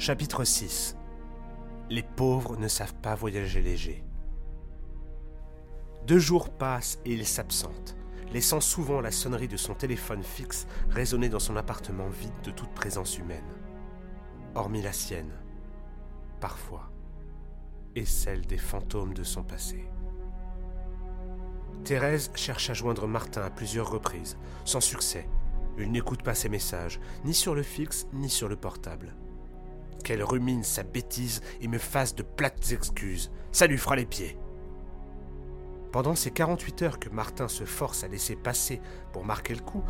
Chapitre 6 Les pauvres ne savent pas voyager léger. Deux jours passent et il s'absente, laissant souvent la sonnerie de son téléphone fixe résonner dans son appartement vide de toute présence humaine. Hormis la sienne, parfois, et celle des fantômes de son passé. Thérèse cherche à joindre Martin à plusieurs reprises, sans succès. Il n'écoute pas ses messages, ni sur le fixe, ni sur le portable qu'elle rumine sa bêtise et me fasse de plates excuses. Ça lui fera les pieds. Pendant ces 48 heures que Martin se force à laisser passer pour marquer le coup,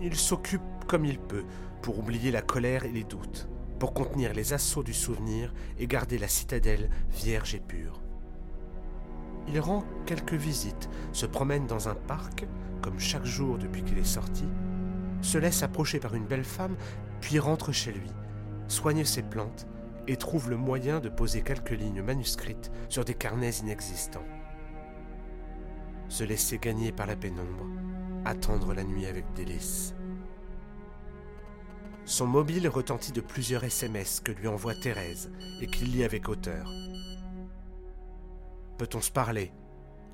il s'occupe comme il peut pour oublier la colère et les doutes, pour contenir les assauts du souvenir et garder la citadelle vierge et pure. Il rend quelques visites, se promène dans un parc, comme chaque jour depuis qu'il est sorti, se laisse approcher par une belle femme, puis rentre chez lui, soigne ses plantes et trouve le moyen de poser quelques lignes manuscrites sur des carnets inexistants. Se laisser gagner par la pénombre, attendre la nuit avec délice. Son mobile retentit de plusieurs SMS que lui envoie Thérèse et qu'il lit avec hauteur. Peut-on se parler?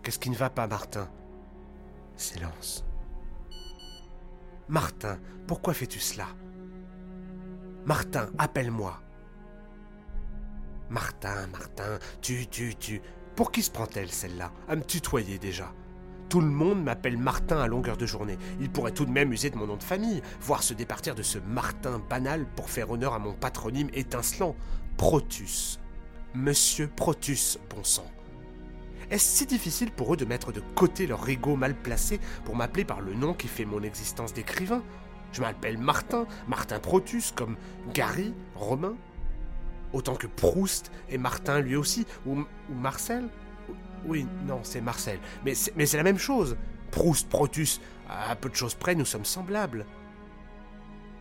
Qu'est-ce qui ne va pas, Martin? Silence. Martin, pourquoi fais-tu cela? Martin, appelle-moi. Martin, Martin, tu, tu, tu. Pour qui se prend-elle celle-là? À me tutoyer déjà. Tout le monde m'appelle Martin à longueur de journée. Il pourrait tout de même user de mon nom de famille, voire se départir de ce Martin banal pour faire honneur à mon patronyme étincelant, Protus. Monsieur Protus, bon sang. Est-ce si difficile pour eux de mettre de côté leur ego mal placé pour m'appeler par le nom qui fait mon existence d'écrivain? Je m'appelle Martin, Martin Protus, comme Gary, Romain. Autant que Proust et Martin lui aussi, ou, Marcel. Oui, non, c'est Marcel. Mais c'est la même chose. Proust, Protus, à peu de choses près, nous sommes semblables.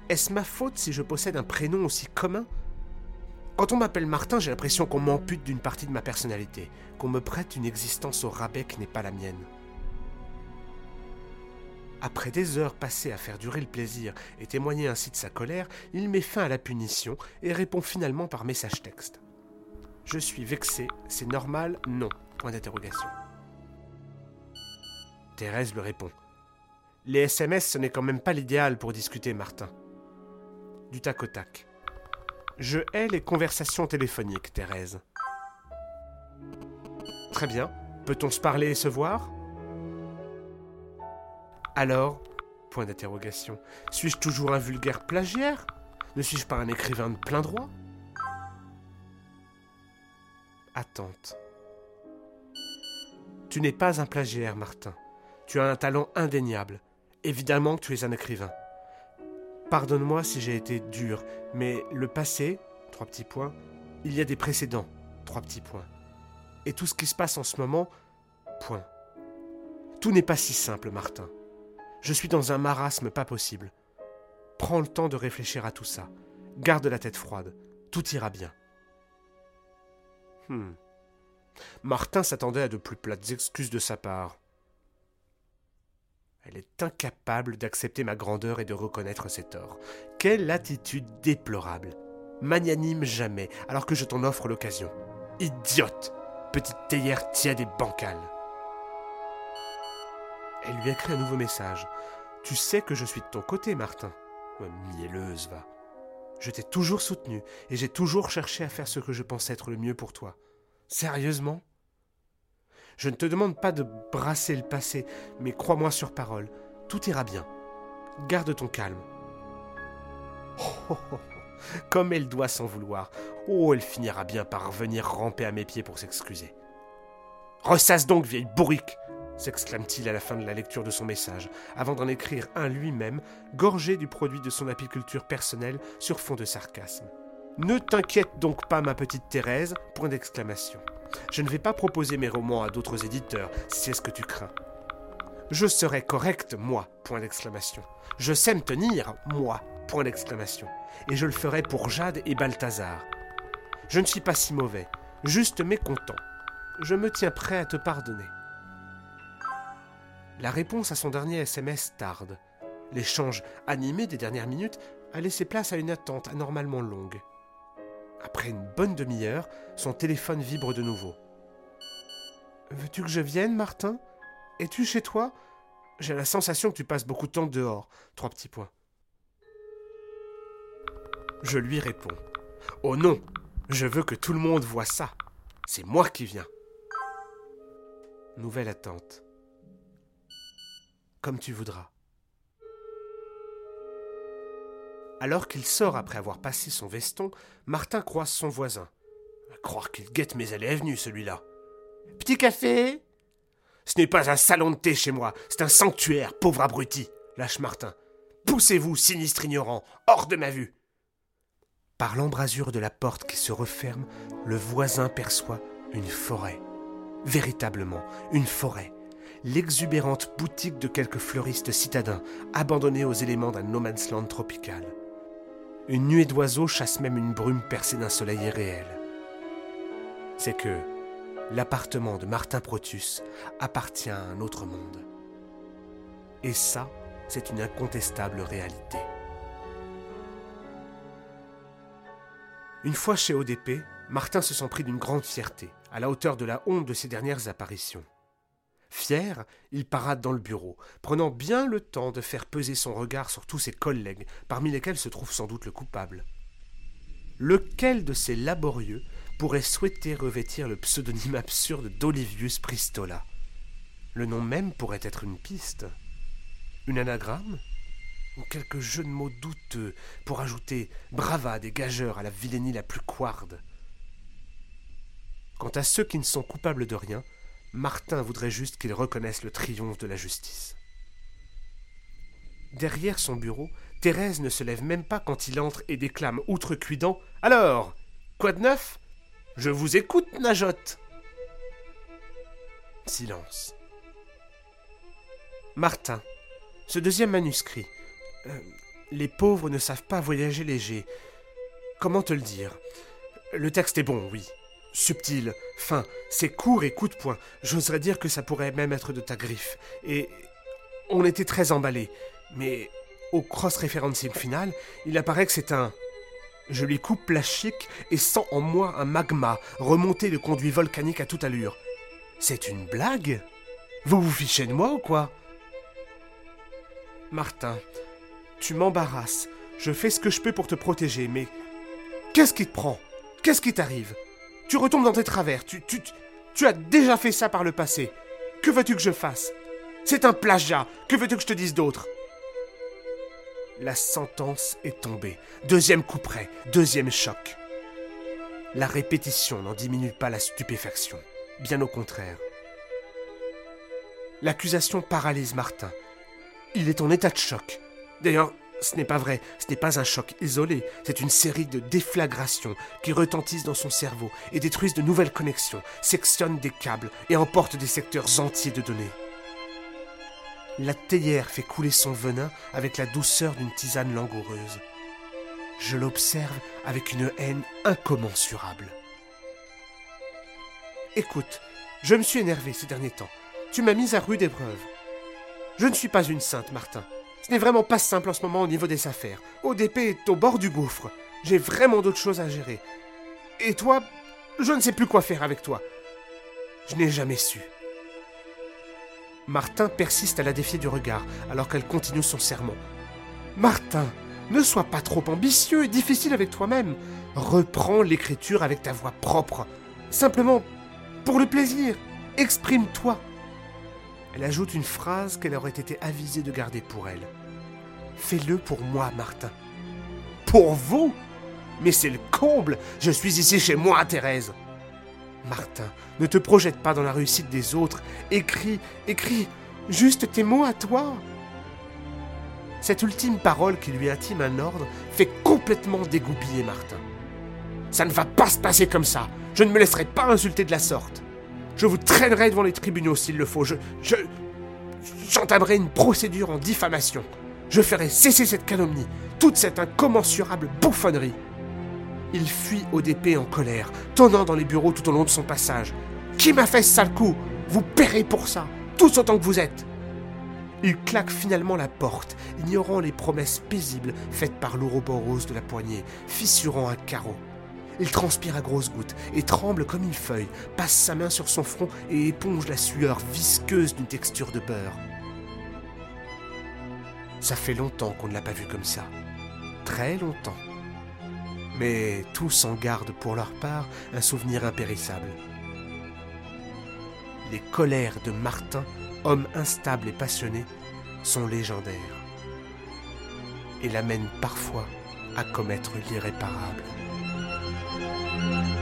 Est-ce ma faute si je possède un prénom aussi commun? Quand on m'appelle Martin, j'ai l'impression qu'on m'ampute d'une partie de ma personnalité, qu'on me prête une existence au rabais qui n'est pas la mienne. Après des heures passées à faire durer le plaisir et témoigner ainsi de sa colère, il met fin à la punition et répond finalement par message texte. Je suis vexé, c'est normal, non? Point d'interrogation. Thérèse le répond. Les SMS, ce n'est quand même pas l'idéal pour discuter, Martin. Du tac au tac. Je hais les conversations téléphoniques, Thérèse. Très bien. Peut-on se parler et se voir? Alors Point d'interrogation. Suis-je toujours un vulgaire plagiaire? Ne suis-je pas un écrivain de plein droit? Attente. Tu n'es pas un plagiaire, Martin. Tu as un talent indéniable. Évidemment que tu es un écrivain. Pardonne-moi si j'ai été dur, mais le passé, trois petits points, il y a des précédents, trois petits points. Et tout ce qui se passe en ce moment, point. Tout n'est pas si simple, Martin. Je suis dans un marasme pas possible. Prends le temps de réfléchir à tout ça. Garde la tête froide. Tout ira bien. Hmm. Martin s'attendait à de plus plates excuses de sa part. Elle est incapable d'accepter ma grandeur et de reconnaître ses torts. Quelle attitude déplorable. Magnanime jamais, alors que je t'en offre l'occasion. Idiote Petite théière tiède et bancale. Elle lui écrit un nouveau message. Tu sais que je suis de ton côté, Martin. Mielleuse, va. Je t'ai toujours soutenu et j'ai toujours cherché à faire ce que je pensais être le mieux pour toi. Sérieusement? Je ne te demande pas de brasser le passé, mais crois-moi sur parole, tout ira bien. Garde ton calme. Oh, oh, oh, comme elle doit s'en vouloir. Oh, elle finira bien par venir ramper à mes pieds pour s'excuser. Ressasse donc, vieille bourrique s'exclame-t-il à la fin de la lecture de son message, avant d'en écrire un lui-même, gorgé du produit de son apiculture personnelle sur fond de sarcasme. Ne t'inquiète donc pas, ma petite Thérèse, point d'exclamation. Je ne vais pas proposer mes romans à d'autres éditeurs, si c'est ce que tu crains. Je serai correct, moi, point d'exclamation. Je sais me tenir, moi, point d'exclamation. Et je le ferai pour Jade et Balthazar. Je ne suis pas si mauvais, juste mécontent. Je me tiens prêt à te pardonner. La réponse à son dernier SMS tarde. L'échange animé des dernières minutes a laissé place à une attente anormalement longue. Après une bonne demi-heure, son téléphone vibre de nouveau. Veux-tu que je vienne, Martin? Es-tu chez toi? J'ai la sensation que tu passes beaucoup de temps dehors. Trois petits points. Je lui réponds. Oh non, je veux que tout le monde voie ça. C'est moi qui viens. Nouvelle attente. Comme tu voudras. Alors qu'il sort après avoir passé son veston, Martin croise son voisin. Croire qu'il guette mes allées et venues, celui-là. Petit café? Ce n'est pas un salon de thé chez moi, c'est un sanctuaire, pauvre abruti, lâche Martin. Poussez-vous, sinistre ignorant, hors de ma vue. Par l'embrasure de la porte qui se referme, le voisin perçoit une forêt. Véritablement, une forêt. L'exubérante boutique de quelques fleuristes citadins, abandonnés aux éléments d'un no man's land tropical. Une nuée d'oiseaux chasse même une brume percée d'un soleil irréel. C'est que l'appartement de Martin Protus appartient à un autre monde. Et ça, c'est une incontestable réalité. Une fois chez ODP, Martin se sent pris d'une grande fierté, à la hauteur de la honte de ses dernières apparitions. Fier, il parade dans le bureau, prenant bien le temps de faire peser son regard sur tous ses collègues, parmi lesquels se trouve sans doute le coupable. Lequel de ces laborieux pourrait souhaiter revêtir le pseudonyme absurde d'Olivius Pristola? Le nom même pourrait être une piste. Une anagramme Ou quelques jeux de mots douteux pour ajouter bravade et gageur à la vilainie la plus couarde Quant à ceux qui ne sont coupables de rien, Martin voudrait juste qu'il reconnaisse le triomphe de la justice. Derrière son bureau, Thérèse ne se lève même pas quand il entre et déclame outrecuidant Alors, quoi de neuf? Je vous écoute, Najotte Silence. Martin, ce deuxième manuscrit. Euh, les pauvres ne savent pas voyager léger. Comment te le dire? Le texte est bon, oui subtil, fin, c'est court et coup de poing. J'oserais dire que ça pourrait même être de ta griffe. Et on était très emballés. Mais au cross-referencing final, il apparaît que c'est un. Je lui coupe la chic et sens en moi un magma remonter le conduit volcanique à toute allure. C'est une blague? Vous vous fichez de moi ou quoi? Martin, tu m'embarrasses. Je fais ce que je peux pour te protéger, mais. Qu'est-ce qui te prend? Qu'est-ce qui t'arrive? Tu retombes dans tes travers. Tu, tu, tu as déjà fait ça par le passé. Que veux-tu que je fasse? C'est un plagiat. Que veux-tu que je te dise d'autre? La sentence est tombée. Deuxième coup près. Deuxième choc. La répétition n'en diminue pas la stupéfaction. Bien au contraire. L'accusation paralyse Martin. Il est en état de choc. D'ailleurs, ce n'est pas vrai, ce n'est pas un choc isolé, c'est une série de déflagrations qui retentissent dans son cerveau et détruisent de nouvelles connexions, sectionnent des câbles et emportent des secteurs entiers de données. La théière fait couler son venin avec la douceur d'une tisane langoureuse. Je l'observe avec une haine incommensurable. Écoute, je me suis énervé ces derniers temps. Tu m'as mise à rude épreuve. Je ne suis pas une sainte, Martin. Ce n'est vraiment pas simple en ce moment au niveau des affaires. ODP est au bord du gouffre. J'ai vraiment d'autres choses à gérer. Et toi, je ne sais plus quoi faire avec toi. Je n'ai jamais su. Martin persiste à la défier du regard alors qu'elle continue son sermon. Martin, ne sois pas trop ambitieux et difficile avec toi-même. Reprends l'écriture avec ta voix propre. Simplement, pour le plaisir, exprime-toi. Elle ajoute une phrase qu'elle aurait été avisée de garder pour elle. Fais-le pour moi, Martin. Pour vous? Mais c'est le comble Je suis ici chez moi, Thérèse Martin, ne te projette pas dans la réussite des autres. Écris, écris, juste tes mots à toi. Cette ultime parole qui lui intime un ordre fait complètement dégoupiller Martin. Ça ne va pas se passer comme ça. Je ne me laisserai pas insulter de la sorte. Je vous traînerai devant les tribunaux s'il le faut. Je. Je. J'entamerai une procédure en diffamation. Je ferai cesser cette calomnie, toute cette incommensurable bouffonnerie. Il fuit ODP en colère, tonnant dans les bureaux tout au long de son passage. Qui m'a fait ce sale coup? Vous paierez pour ça, tous autant que vous êtes. Il claque finalement la porte, ignorant les promesses paisibles faites par l'ouroboros de la poignée, fissurant un carreau. Il transpire à grosses gouttes et tremble comme une feuille, passe sa main sur son front et éponge la sueur visqueuse d'une texture de beurre. Ça fait longtemps qu'on ne l'a pas vu comme ça. Très longtemps. Mais tous en gardent pour leur part un souvenir impérissable. Les colères de Martin, homme instable et passionné, sont légendaires et l'amènent parfois à commettre l'irréparable. Bye.